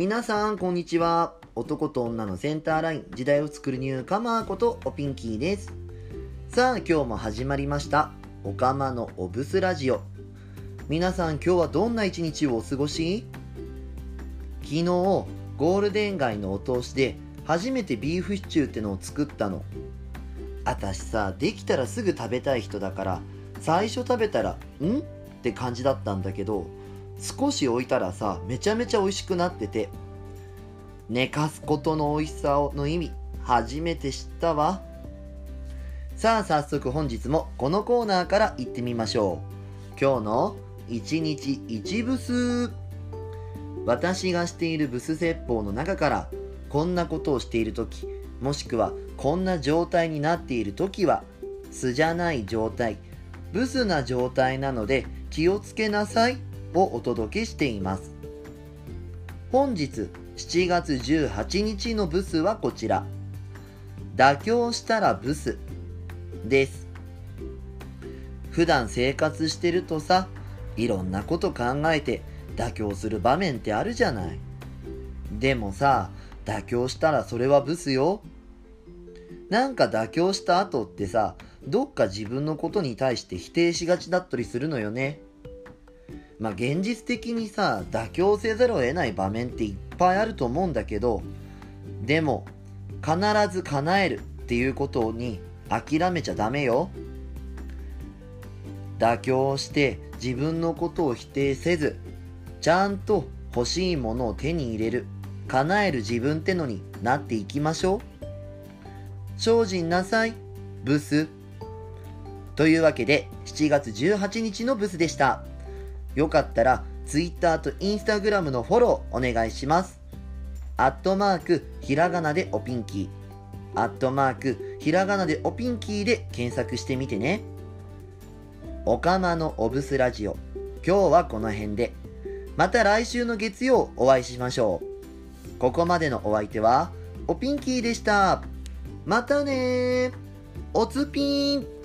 皆さんこんにちは。男と女のセンターライン。時代を作るニューカマーことおピンキーです。さあ今日も始まりました。おかまのおブスラジオ。皆さん今日はどんな一日をお過ごし？昨日ゴールデン街のお通しで初めてビーフシチューってのを作ったの。あたしさできたらすぐ食べたい人だから最初食べたら「ん?」って感じだったんだけど少し置いたらさめちゃめちゃ美味しくなってて寝かすことの美味しさの意味初めて知ったわ。さあ早速本日もこのコーナーから行ってみましょう。今日の一日一ブス私がしているブス説法の中からこんなことをしている時もしくはこんな状態になっている時は素じゃない状態ブスな状態なので気をつけなさい。をお届けしています。本日7月18日のブスはこちら。妥協したらブス。です。普段生活してるとさいろんなこと考えて妥協する場面ってあるじゃない。でもさ妥協したらそれはブスよ。なんか妥協した後ってさどっか自分のことに対して否定しがちだったりするのよね。まあ現実的にさ妥協せざるを得ない場面っていっぱいあると思うんだけどでも必ず叶えるっていうことに諦めちゃダメよ。妥協して自分のことを否定せずちゃんと欲しいものを手に入れる。叶える自分ってのになっていきましょう。精進なさいブス。というわけで7月18日のブスでした。よかったら Twitter と Instagram のフォローお願いします。アットマークひらがなでおピンキー。アットマークひらがなでおピンキーで検索してみてね。おかまのおブスラジオ。今日はこの辺で。また来週の月曜お会いしましょう。ここまでのお相手はおピンキーでした。またねおつぴーん。